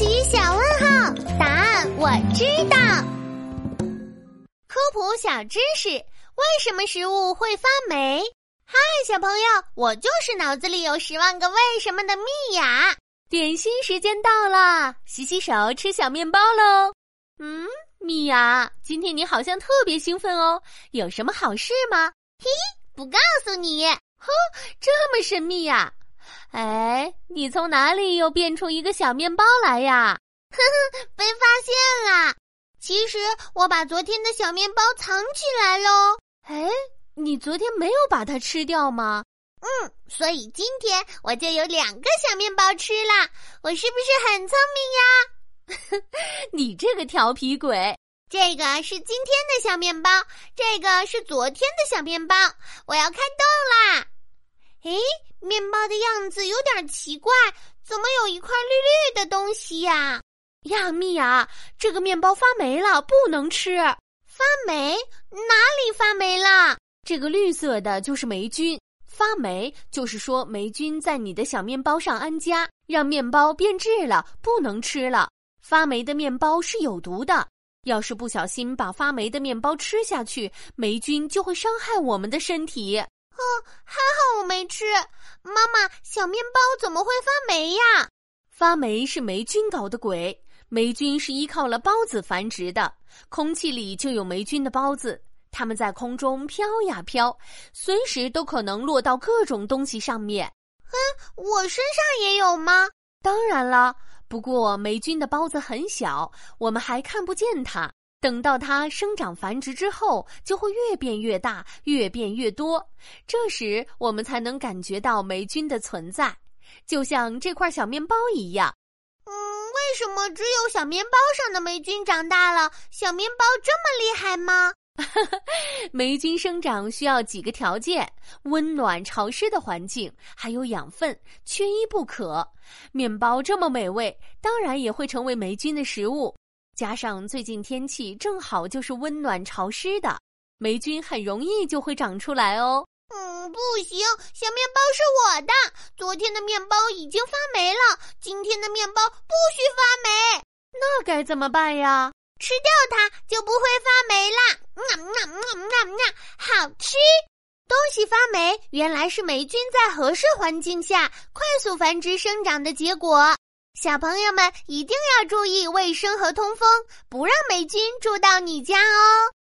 奇小问号，答案我知道。科普小知识：为什么食物会发霉？嗨，小朋友，我就是脑子里有十万个为什么的蜜雅。点心时间到了，洗洗手，吃小面包喽。嗯，蜜雅，今天你好像特别兴奋哦，有什么好事吗？嘿，不告诉你。哼，这么神秘呀？哎，你从哪里又变出一个小面包来呀？呵呵，被发现了。其实我把昨天的小面包藏起来喽。哎，你昨天没有把它吃掉吗？嗯，所以今天我就有两个小面包吃了。我是不是很聪明呀？你这个调皮鬼！这个是今天的小面包，这个是昨天的小面包。我要开动啦！诶，面包的样子有点奇怪，怎么有一块绿绿的东西呀？呀，蜜呀，这个面包发霉了，不能吃。发霉？哪里发霉了？这个绿色的就是霉菌。发霉就是说霉菌在你的小面包上安家，让面包变质了，不能吃了。发霉的面包是有毒的，要是不小心把发霉的面包吃下去，霉菌就会伤害我们的身体。哦，还好我没吃。妈妈，小面包怎么会发霉呀？发霉是霉菌搞的鬼。霉菌是依靠了孢子繁殖的，空气里就有霉菌的孢子，它们在空中飘呀飘，随时都可能落到各种东西上面。嗯，我身上也有吗？当然了，不过霉菌的孢子很小，我们还看不见它。等到它生长繁殖之后，就会越变越大，越变越多。这时我们才能感觉到霉菌的存在，就像这块小面包一样。嗯，为什么只有小面包上的霉菌长大了，小面包这么厉害吗？霉菌生长需要几个条件：温暖潮湿的环境，还有养分，缺一不可。面包这么美味，当然也会成为霉菌的食物。加上最近天气正好就是温暖潮湿的，霉菌很容易就会长出来哦。嗯，不行，小面包是我的。昨天的面包已经发霉了，今天的面包不许发霉。那该怎么办呀？吃掉它就不会发霉啦。嗯嗯嗯嗯嗯，好吃。东西发霉，原来是霉菌在合适环境下快速繁殖生长的结果。小朋友们一定要注意卫生和通风，不让霉菌住到你家哦。